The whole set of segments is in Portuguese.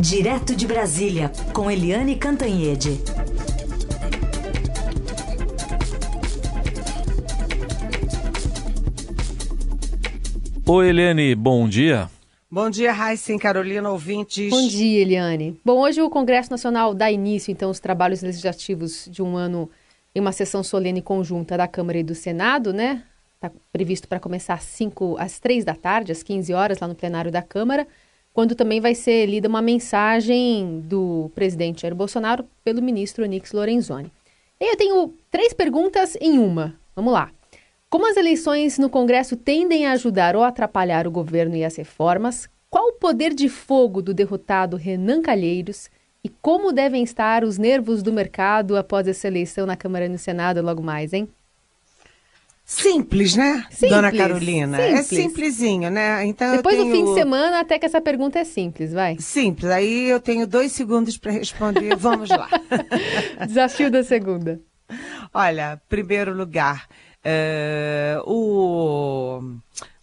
Direto de Brasília, com Eliane Cantanhede. Oi, Eliane, bom dia. Bom dia, Raíssa Carolina, ouvintes. Bom dia, Eliane. Bom, hoje o Congresso Nacional dá início, então, aos trabalhos legislativos de um ano em uma sessão solene conjunta da Câmara e do Senado, né? Está previsto para começar às, 5, às 3 da tarde, às 15 horas, lá no plenário da Câmara quando também vai ser lida uma mensagem do presidente Jair Bolsonaro pelo ministro Onix Lorenzoni. Eu tenho três perguntas em uma. Vamos lá. Como as eleições no Congresso tendem a ajudar ou atrapalhar o governo e as reformas, qual o poder de fogo do derrotado Renan Calheiros e como devem estar os nervos do mercado após essa eleição na Câmara e no Senado logo mais, hein? Simples, né, simples, dona Carolina? Simples. É simplesinho, né? Então Depois tenho... do fim de semana, até que essa pergunta é simples, vai. Simples. Aí eu tenho dois segundos para responder. Vamos lá. Desafio da segunda. Olha, primeiro lugar, uh, o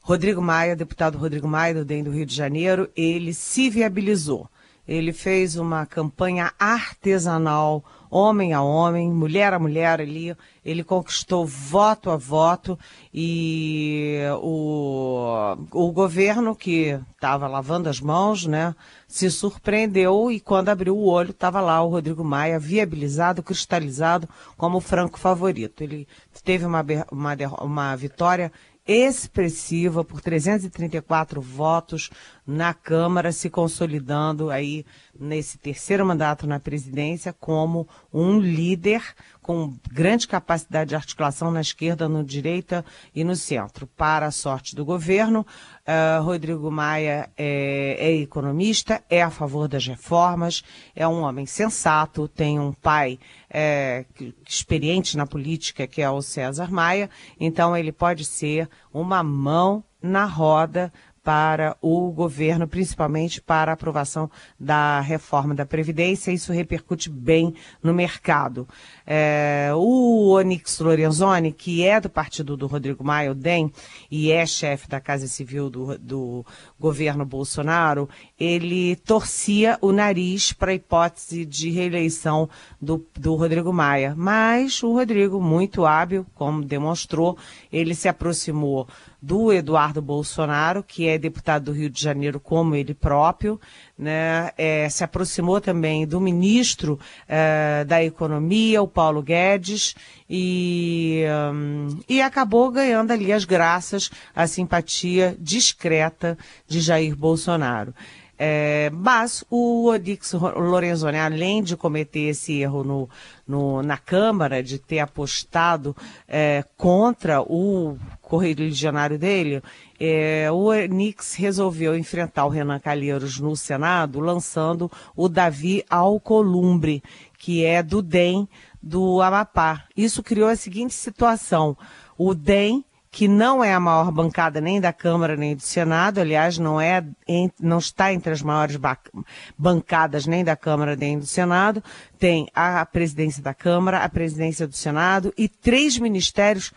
Rodrigo Maia, deputado Rodrigo Maia, do DEM do Rio de Janeiro, ele se viabilizou. Ele fez uma campanha artesanal homem a homem, mulher a mulher ali. Ele conquistou voto a voto e o, o governo que estava lavando as mãos, né, se surpreendeu e quando abriu o olho estava lá o Rodrigo Maia viabilizado, cristalizado como franco favorito. Ele teve uma, uma, uma vitória expressiva por 334 votos na Câmara, se consolidando aí nesse terceiro mandato na presidência como um líder com grande capacidade de articulação na esquerda, no direita e no centro. Para a sorte do governo, uh, Rodrigo Maia é, é, economista, é a favor das reformas, é um homem sensato, tem um pai é, experiente na política, que é o César Maia, então ele pode ser uma mão na roda para o governo, principalmente para a aprovação da reforma da Previdência. Isso repercute bem no mercado. É, o Onix Lorenzoni, que é do partido do Rodrigo Maia, o DEM, e é chefe da Casa Civil do, do governo Bolsonaro, ele torcia o nariz para a hipótese de reeleição do, do Rodrigo Maia. Mas o Rodrigo, muito hábil, como demonstrou, ele se aproximou do Eduardo Bolsonaro, que é deputado do Rio de Janeiro como ele próprio, né, é, se aproximou também do ministro é, da Economia, o Paulo Guedes, e, um, e acabou ganhando ali as graças, a simpatia discreta de Jair Bolsonaro. É, mas o Odix Lorenzoni, além de cometer esse erro no, no, na Câmara, de ter apostado é, contra o correligionário dele, é, o Onix resolveu enfrentar o Renan Calheiros no Senado, lançando o Davi Alcolumbre, que é do DEM do Amapá. Isso criou a seguinte situação. O DEM que não é a maior bancada nem da Câmara nem do Senado, aliás, não, é, não está entre as maiores bancadas nem da Câmara nem do Senado, tem a presidência da Câmara, a presidência do Senado e três ministérios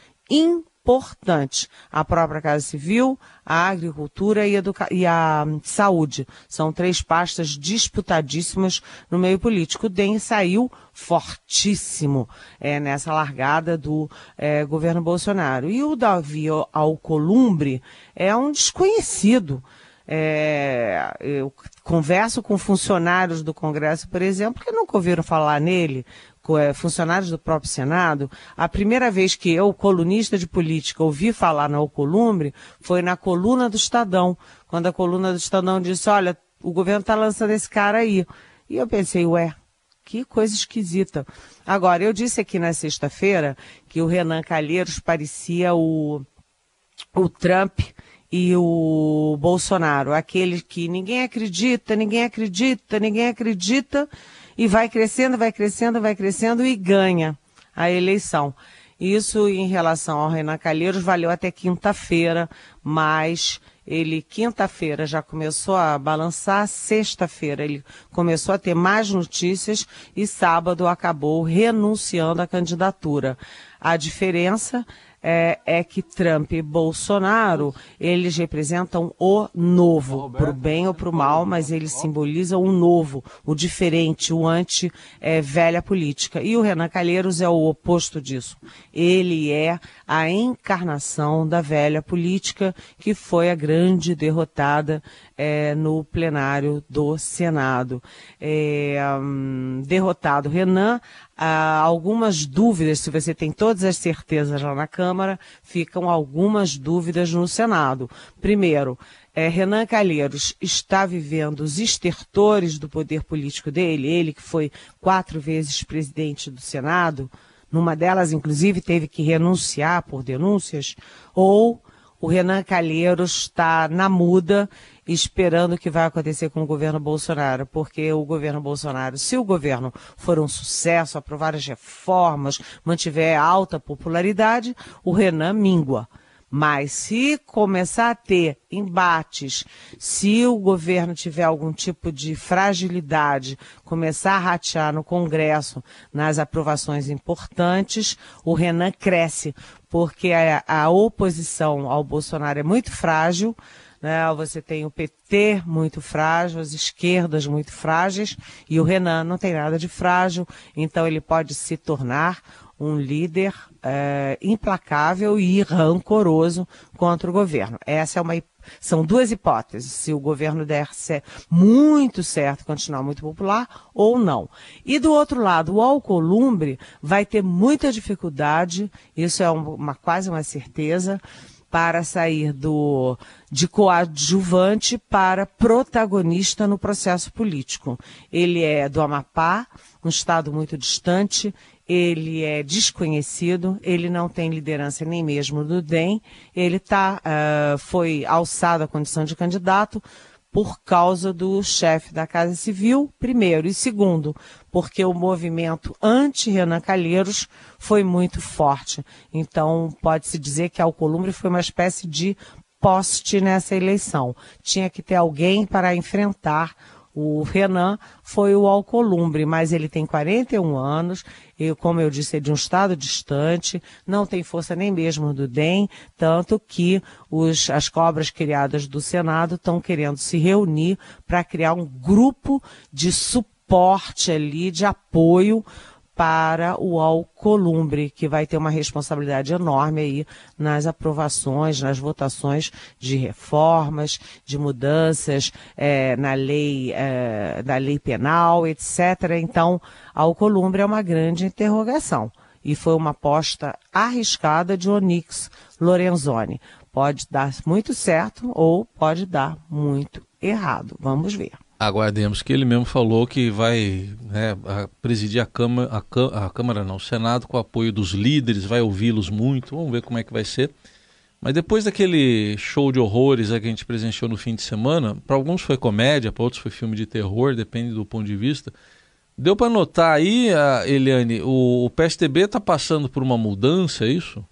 importantes. A própria Casa Civil, a Agricultura e, e a Saúde. São três pastas disputadíssimas no meio político. O DEM saiu fortíssimo é, nessa largada do é, governo Bolsonaro. E o Davi Alcolumbre é um desconhecido. É, eu converso com funcionários do Congresso, por exemplo, que nunca ouviram falar nele, funcionários do próprio Senado, a primeira vez que eu, colunista de política, ouvi falar na Alcolumbre foi na coluna do Estadão, quando a coluna do Estadão disse, olha, o governo está lançando esse cara aí. E eu pensei, ué, que coisa esquisita. Agora, eu disse aqui na sexta-feira que o Renan Calheiros parecia o, o Trump e o Bolsonaro, aquele que ninguém acredita, ninguém acredita, ninguém acredita, e vai crescendo, vai crescendo, vai crescendo e ganha a eleição. Isso em relação ao Renan Calheiros valeu até quinta-feira, mas ele quinta-feira já começou a balançar, sexta-feira ele começou a ter mais notícias e sábado acabou renunciando à candidatura. A diferença é, é, que Trump e Bolsonaro, eles representam o novo, para o bem ou para o mal, mas eles simbolizam o novo, o diferente, o anti-velha é, política. E o Renan Calheiros é o oposto disso. Ele é a encarnação da velha política, que foi a grande derrotada é, no plenário do Senado. É, hum, derrotado Renan, ah, algumas dúvidas, se você tem todas as certezas lá na Câmara, ficam algumas dúvidas no Senado. Primeiro, é, Renan Calheiros está vivendo os estertores do poder político dele, ele que foi quatro vezes presidente do Senado, numa delas, inclusive, teve que renunciar por denúncias, ou o Renan Calheiros está na muda esperando o que vai acontecer com o governo Bolsonaro, porque o governo Bolsonaro, se o governo for um sucesso, aprovar as reformas, mantiver alta popularidade, o Renan mingua. Mas se começar a ter embates, se o governo tiver algum tipo de fragilidade, começar a ratear no Congresso nas aprovações importantes, o Renan cresce, porque a, a oposição ao Bolsonaro é muito frágil. Né? Você tem o PT muito frágil, as esquerdas muito frágeis, e o Renan não tem nada de frágil, então ele pode se tornar um líder é, implacável e rancoroso contra o governo. Essa é uma são duas hipóteses, se o governo der muito certo, continuar muito popular ou não. E do outro lado, o Alcolumbre vai ter muita dificuldade, isso é uma, quase uma certeza, para sair do de coadjuvante para protagonista no processo político. Ele é do Amapá, um estado muito distante, ele é desconhecido, ele não tem liderança nem mesmo do DEM, ele tá, uh, foi alçado à condição de candidato por causa do chefe da Casa Civil, primeiro, e segundo, porque o movimento anti-Renan Calheiros foi muito forte. Então, pode-se dizer que Alcolumbre foi uma espécie de poste nessa eleição. Tinha que ter alguém para enfrentar o Renan foi o Alcolumbre, mas ele tem 41 anos, e como eu disse, é de um estado distante, não tem força nem mesmo do DEM, tanto que os, as cobras criadas do Senado estão querendo se reunir para criar um grupo de suporte ali, de apoio para o Alcolumbre, que vai ter uma responsabilidade enorme aí nas aprovações, nas votações de reformas, de mudanças é, na lei, é, na lei penal, etc. Então, Alcolumbre é uma grande interrogação. E foi uma aposta arriscada de Onix Lorenzoni. Pode dar muito certo ou pode dar muito errado. Vamos ver. Aguardemos que ele mesmo falou que vai né, presidir a Câmara, a, a Câmara não, o Senado com o apoio dos líderes, vai ouvi-los muito, vamos ver como é que vai ser. Mas depois daquele show de horrores que a gente presenciou no fim de semana, para alguns foi comédia, para outros foi filme de terror, depende do ponto de vista. Deu para notar aí, Eliane, o, o está passando por uma mudança, é isso?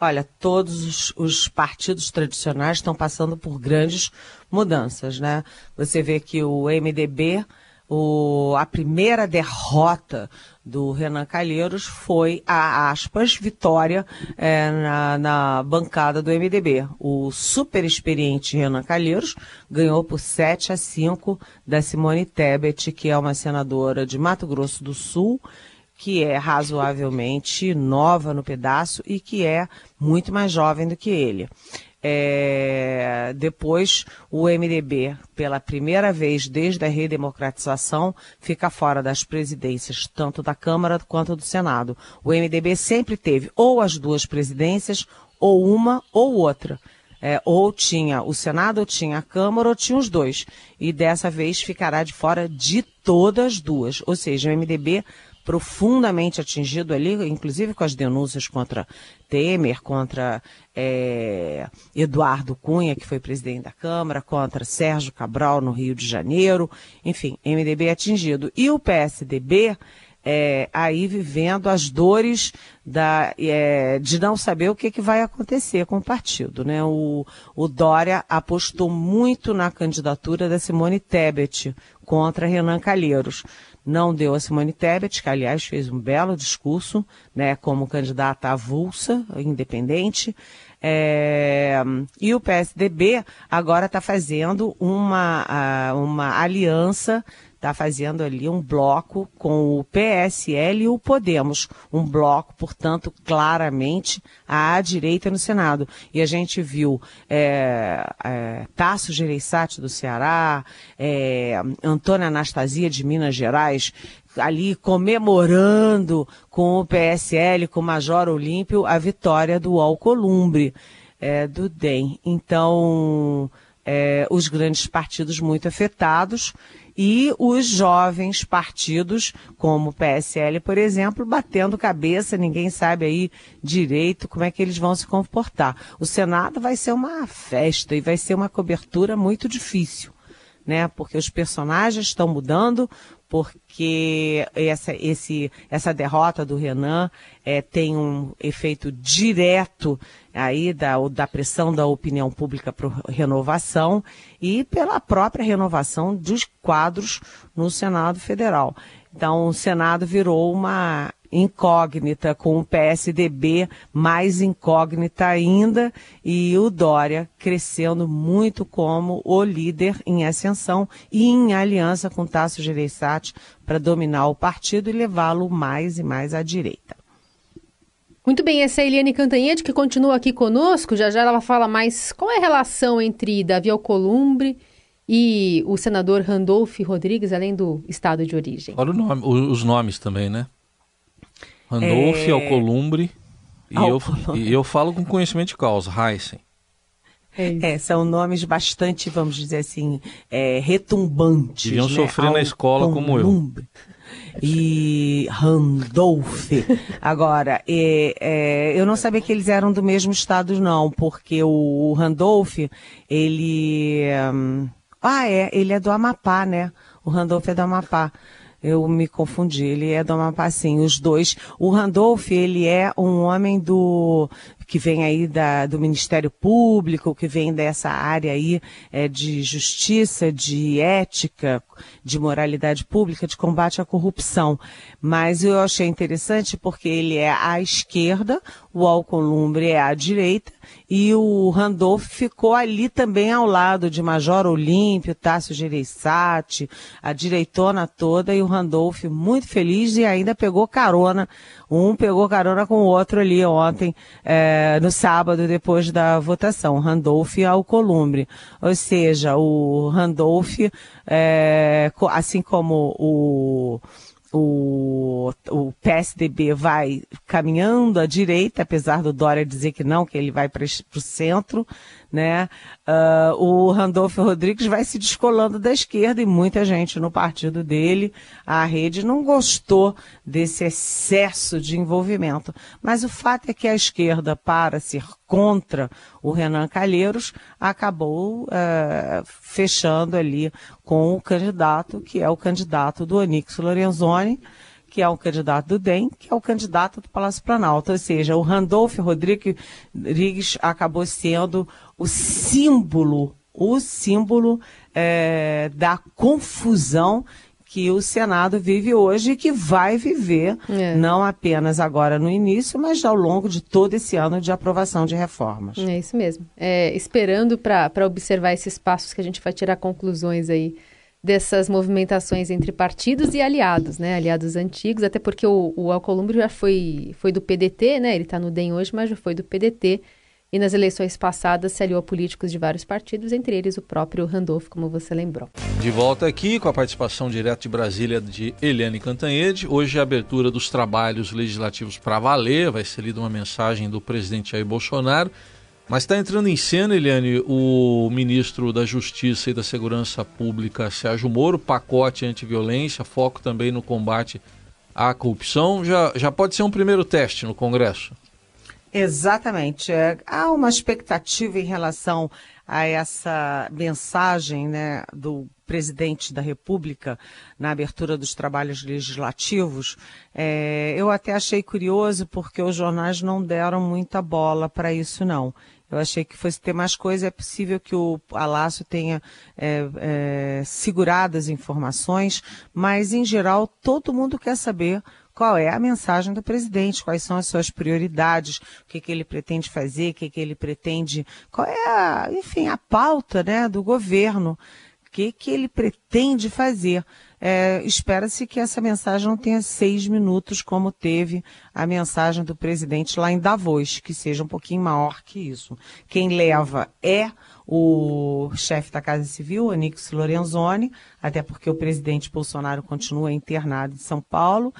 Olha, todos os, os, partidos tradicionais estão passando por grandes mudanças, né? Você vê que o MDB, o, a primeira derrota do Renan Calheiros foi a aspas vitória é, na, na, bancada do MDB. O super experiente Renan Calheiros ganhou por 7 a 5 da Simone Tebet, que é uma senadora de Mato Grosso do Sul que é razoavelmente nova no pedaço e que é muito mais jovem do que ele. É, depois, o MDB, pela primeira vez desde a redemocratização, fica fora das presidências, tanto da Câmara quanto do Senado. O MDB sempre teve ou as duas presidências, ou uma ou outra. É, ou tinha o Senado, ou tinha a Câmara, ou tinha os dois. E dessa vez ficará de fora de todas as duas. Ou seja, o MDB profundamente atingido ali, inclusive com as denúncias contra Temer, contra é, Eduardo Cunha, que foi presidente da Câmara, contra Sérgio Cabral no Rio de Janeiro, enfim, MDB atingido. E o PSDB é, aí vivendo as dores da, é, de não saber o que, que vai acontecer com o partido. Né? O, o Dória apostou muito na candidatura da Simone Tebet contra Renan Calheiros não deu a Simone Tebet, que aliás fez um belo discurso, né, como candidata avulsa, independente. É, e o PSDB agora está fazendo uma, uma aliança está fazendo ali um bloco com o PSL e o Podemos, um bloco, portanto, claramente à direita no Senado. E a gente viu é, é, Tasso Gereissati do Ceará, é, Antônia Anastasia de Minas Gerais, ali comemorando com o PSL, com o Major Olímpio, a vitória do Alcolumbre, é, do DEM. Então, é, os grandes partidos muito afetados e os jovens partidos, como o PSL, por exemplo, batendo cabeça, ninguém sabe aí direito como é que eles vão se comportar. O Senado vai ser uma festa e vai ser uma cobertura muito difícil. Né, porque os personagens estão mudando, porque essa, esse, essa derrota do Renan é, tem um efeito direto aí da, da pressão da opinião pública para renovação e pela própria renovação dos quadros no Senado Federal. Então, o Senado virou uma incógnita, com o PSDB mais incógnita ainda, e o Dória crescendo muito como o líder em ascensão e em aliança com Tasso Gereissati para dominar o partido e levá-lo mais e mais à direita. Muito bem, essa é a Eliane Cantanhede, que continua aqui conosco. Já já ela fala mais qual é a relação entre Davi Alcolumbre e o senador Randolph Rodrigues, além do estado de origem. Olha nome, os nomes também, né? Randolph, é... Alcolumbre. E, Eu, e eu falo com conhecimento de causa, Heisen. É, é, são nomes bastante, vamos dizer assim, é, retumbantes. Deviam né? sofrer na escola como eu. E Randolph. Agora, é, é, eu não sabia que eles eram do mesmo estado, não, porque o Randolph, ele. Hum, ah, é, ele é do Amapá, né? O Randolph é do Amapá eu me confundi. Ele é do Amapá, sim, os dois. O Randolph, ele é um homem do que vem aí da, do Ministério Público, que vem dessa área aí é, de justiça, de ética, de moralidade pública, de combate à corrupção. Mas eu achei interessante porque ele é à esquerda, o Alcolumbre é à direita, e o Randolph ficou ali também ao lado de Major Olímpio, Tássio Gereissati, a direitona toda, e o Randolph muito feliz e ainda pegou carona. Um pegou carona com o outro ali ontem, é, no sábado, depois da votação, Randolph e Alcolumbre. Ou seja, o Randolph, é, assim como o o, o PSDB vai caminhando à direita, apesar do Dória dizer que não, que ele vai para o centro, né? Uh, o Randolfo Rodrigues vai se descolando da esquerda e muita gente no partido dele, a rede, não gostou desse excesso de envolvimento. Mas o fato é que a esquerda, para ser contra o Renan Calheiros, acabou uh, fechando ali com o candidato, que é o candidato do Onix Lorenzoni, que é o candidato do DEM, que é o candidato do Palácio Planalto. Ou seja, o Randolfo Rodrigues acabou sendo o símbolo, o símbolo é, da confusão que o Senado vive hoje e que vai viver, é. não apenas agora no início, mas ao longo de todo esse ano de aprovação de reformas. É isso mesmo. É, esperando para observar esses passos que a gente vai tirar conclusões aí dessas movimentações entre partidos e aliados, né? Aliados antigos, até porque o, o Alcolumbre já foi, foi do PDT, né? Ele está no DEM hoje, mas já foi do PDT. E nas eleições passadas se aliou a políticos de vários partidos, entre eles o próprio Randolph, como você lembrou. De volta aqui com a participação direto de Brasília de Eliane Cantanhede. Hoje é a abertura dos trabalhos legislativos para valer. Vai ser lida uma mensagem do presidente Jair Bolsonaro. Mas está entrando em cena, Eliane, o ministro da Justiça e da Segurança Pública, Sérgio Moro, pacote antiviolência, foco também no combate à corrupção. Já, já pode ser um primeiro teste no Congresso? Exatamente. É, há uma expectativa em relação a essa mensagem né, do presidente da República na abertura dos trabalhos legislativos, é, eu até achei curioso porque os jornais não deram muita bola para isso não. Eu achei que fosse ter mais coisa. É possível que o Palácio tenha é, é, segurado as informações, mas, em geral, todo mundo quer saber qual é a mensagem do presidente, quais são as suas prioridades, o que, que ele pretende fazer, o que, que ele pretende, qual é, a, enfim, a pauta né, do governo, o que, ele pretende fazer. É, Espera-se que essa mensagem não tenha seis minutos, como teve a mensagem do presidente lá em Davos, que seja um pouquinho maior que isso. Quem leva é o chefe da Casa Civil, Onix Lorenzoni, até porque o presidente Bolsonaro continua internado em São Paulo.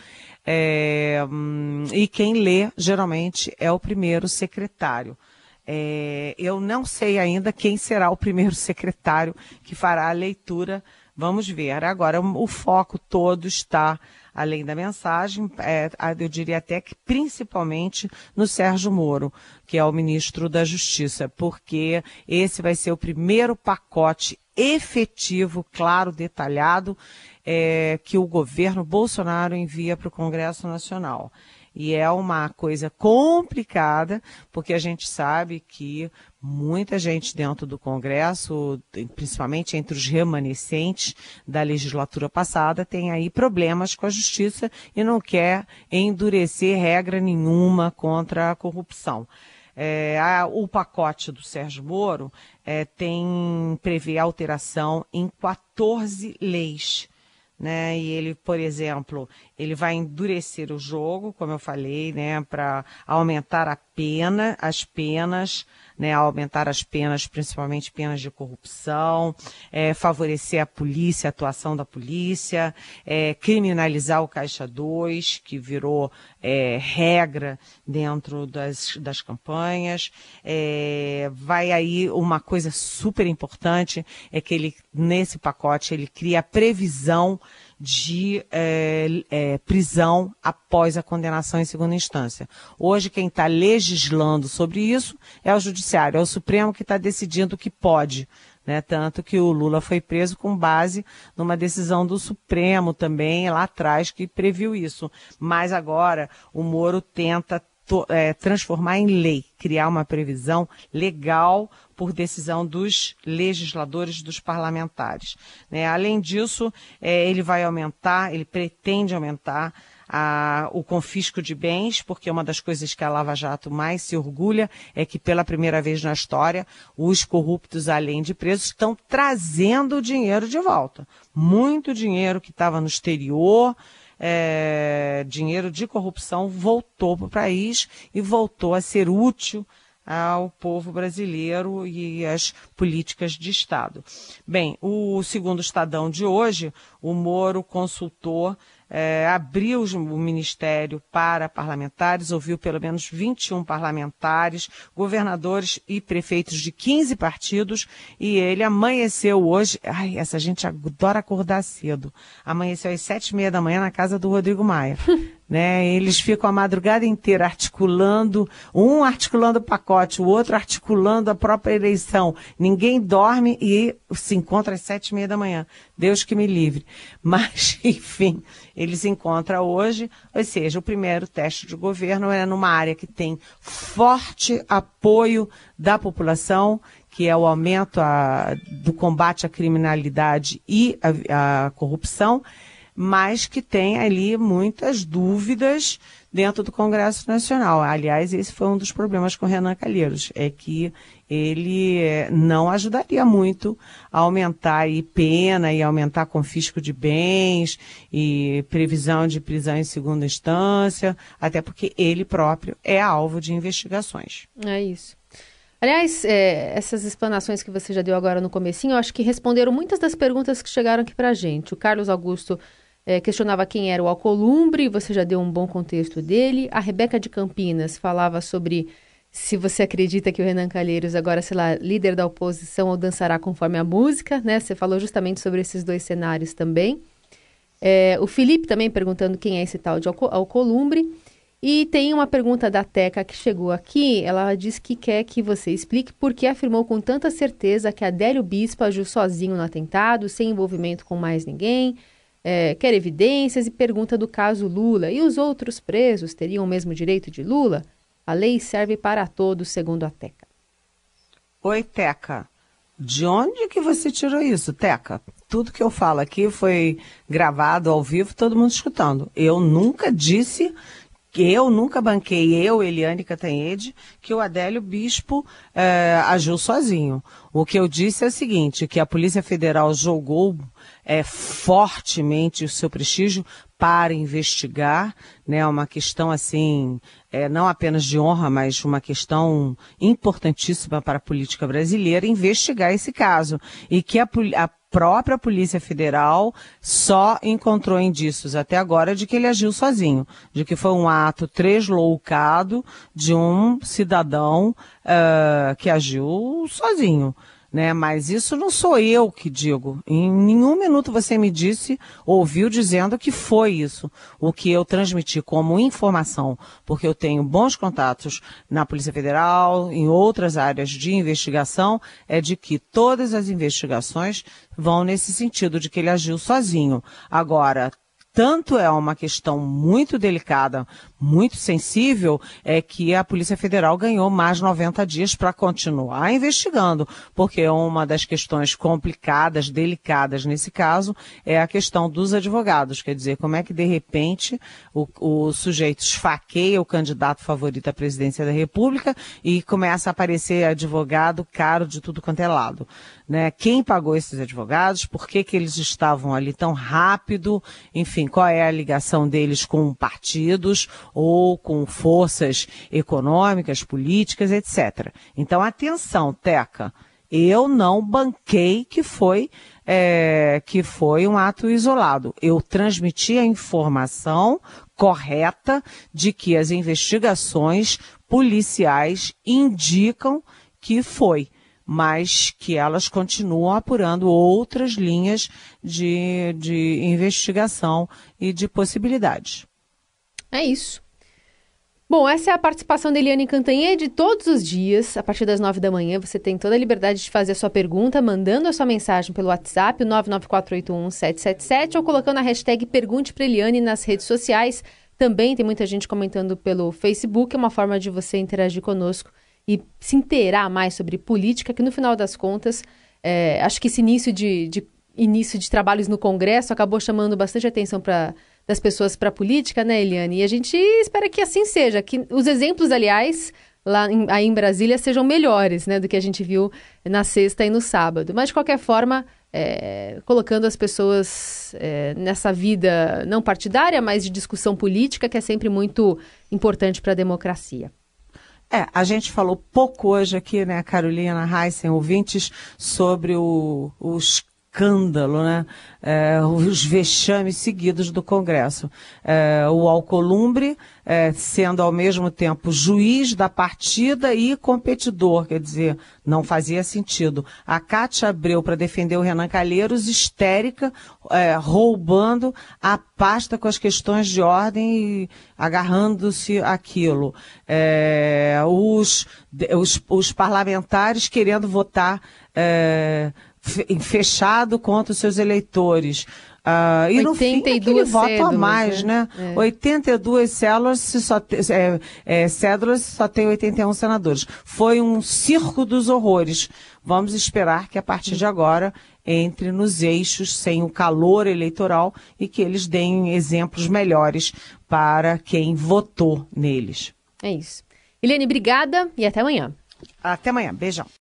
É, hum, e quem lê, geralmente, é o primeiro secretário. É, eu não sei ainda quem será o primeiro secretário que fará a leitura. Vamos ver. Agora, o foco todo está, além da mensagem, é, eu diria até que principalmente no Sérgio Moro, que é o ministro da Justiça, porque esse vai ser o primeiro pacote efetivo, claro, detalhado, é, que o governo Bolsonaro envia para o Congresso Nacional. E é uma coisa complicada, porque a gente sabe que muita gente dentro do Congresso, principalmente entre os remanescentes da legislatura passada, tem aí problemas com a justiça e não quer endurecer regra nenhuma contra a corrupção. É, a, o pacote do Sérgio Moro é, tem prevê alteração em 14 leis né? E ele, por exemplo, ele vai endurecer o jogo, como eu falei, né, para aumentar a pena, as penas, né, aumentar as penas, principalmente penas de corrupção, é, favorecer a polícia, a atuação da polícia, é, criminalizar o Caixa 2, que virou é, regra dentro das, das campanhas. É, vai aí uma coisa super importante, é que ele, nesse pacote, ele cria a previsão de é, é, prisão após a condenação em segunda instância. Hoje, quem está legislando sobre isso é o Judiciário, é o Supremo que está decidindo que pode. Né? Tanto que o Lula foi preso com base numa decisão do Supremo também, lá atrás, que previu isso. Mas agora o Moro tenta é, transformar em lei, criar uma previsão legal por decisão dos legisladores, dos parlamentares. Né? Além disso, é, ele vai aumentar, ele pretende aumentar a, o confisco de bens, porque uma das coisas que a Lava Jato mais se orgulha é que pela primeira vez na história, os corruptos, além de presos, estão trazendo o dinheiro de volta. Muito dinheiro que estava no exterior, é, dinheiro de corrupção voltou para o país e voltou a ser útil ao povo brasileiro e às políticas de Estado. Bem, o segundo Estadão de hoje, o Moro consultou é, abriu o ministério para parlamentares, ouviu pelo menos 21 parlamentares, governadores e prefeitos de 15 partidos, e ele amanheceu hoje. Ai, essa gente adora acordar cedo. Amanheceu às sete e meia da manhã na casa do Rodrigo Maia. né? Eles ficam a madrugada inteira articulando, um articulando o pacote, o outro articulando a própria eleição. Ninguém dorme e se encontra às sete e meia da manhã. Deus que me livre. Mas, enfim, eles se encontram hoje, ou seja, o primeiro teste de governo é numa área que tem forte apoio da população, que é o aumento a, do combate à criminalidade e à corrupção mas que tem ali muitas dúvidas dentro do Congresso Nacional. Aliás, esse foi um dos problemas com Renan Calheiros, é que ele eh, não ajudaria muito a aumentar a pena e aumentar confisco de bens e previsão de prisão em segunda instância, até porque ele próprio é alvo de investigações. É isso. Aliás, é, essas explanações que você já deu agora no comecinho, eu acho que responderam muitas das perguntas que chegaram aqui para a gente. O Carlos Augusto é, questionava quem era o Alcolumbre, você já deu um bom contexto dele. A Rebeca de Campinas falava sobre se você acredita que o Renan Calheiros agora será líder da oposição ou dançará conforme a música, né? Você falou justamente sobre esses dois cenários também. É, o Felipe também perguntando quem é esse tal de Alcolumbre. E tem uma pergunta da Teca que chegou aqui. Ela diz que quer que você explique por que afirmou com tanta certeza que Adélio Bispo agiu sozinho no atentado, sem envolvimento com mais ninguém é, quer evidências e pergunta do caso Lula. E os outros presos teriam o mesmo direito de Lula? A lei serve para todos, segundo a TECA. Oi, Teca. De onde que você tirou isso, Teca? Tudo que eu falo aqui foi gravado ao vivo, todo mundo escutando. Eu nunca disse eu nunca banquei, eu, Eliane Catanhede, que o Adélio Bispo é, agiu sozinho. O que eu disse é o seguinte, que a Polícia Federal jogou é, fortemente o seu prestígio para investigar, né, uma questão assim, é, não apenas de honra, mas uma questão importantíssima para a política brasileira, investigar esse caso. E que a, a própria Polícia Federal só encontrou indícios até agora de que ele agiu sozinho, de que foi um ato tresloucado de um cidadão uh, que agiu sozinho né? Mas isso não sou eu que digo. Em nenhum minuto você me disse, ouviu dizendo que foi isso. O que eu transmiti como informação, porque eu tenho bons contatos na Polícia Federal, em outras áreas de investigação, é de que todas as investigações vão nesse sentido de que ele agiu sozinho. Agora, tanto é uma questão muito delicada, muito sensível, é que a Polícia Federal ganhou mais 90 dias para continuar investigando, porque uma das questões complicadas, delicadas nesse caso, é a questão dos advogados. Quer dizer, como é que de repente o, o sujeito esfaqueia o candidato favorito à presidência da República e começa a aparecer advogado caro de tudo quanto é lado. Né? Quem pagou esses advogados? Por que, que eles estavam ali tão rápido? Enfim, qual é a ligação deles com partidos ou com forças econômicas, políticas, etc. Então, atenção, Teca, eu não banquei que foi é, que foi um ato isolado. Eu transmiti a informação correta de que as investigações policiais indicam que foi mas que elas continuam apurando outras linhas de, de investigação e de possibilidades. É isso. Bom, essa é a participação da Eliane Cantanhede todos os dias, a partir das nove da manhã. Você tem toda a liberdade de fazer a sua pergunta, mandando a sua mensagem pelo WhatsApp, o 994811777, ou colocando a hashtag Pergunte para Eliane nas redes sociais. Também tem muita gente comentando pelo Facebook, é uma forma de você interagir conosco e se inteirar mais sobre política, que no final das contas, é, acho que esse início de, de, início de trabalhos no Congresso acabou chamando bastante atenção para das pessoas para a política, né, Eliane? E a gente espera que assim seja, que os exemplos, aliás, lá em, aí em Brasília sejam melhores, né, do que a gente viu na sexta e no sábado. Mas de qualquer forma, é, colocando as pessoas é, nessa vida não partidária, mas de discussão política, que é sempre muito importante para a democracia. É, a gente falou pouco hoje aqui, né, Carolina Heissen, ouvintes, sobre o, os escândalo, né? É, os vexames seguidos do Congresso. É, o Alcolumbre é, sendo ao mesmo tempo juiz da partida e competidor, quer dizer, não fazia sentido. A Cátia Abreu, para defender o Renan Calheiros, histérica, é, roubando a pasta com as questões de ordem e agarrando-se aquilo. É, os, os, os parlamentares querendo votar é, fechado contra os seus eleitores. Uh, e no fim, aquele voto a mais, né? né? É. 82 células, só te, é, é, cédulas, só tem 81 senadores. Foi um circo dos horrores. Vamos esperar que a partir de agora entre nos eixos sem o calor eleitoral e que eles deem exemplos melhores para quem votou neles. É isso. Helene, obrigada e até amanhã. Até amanhã. Beijão.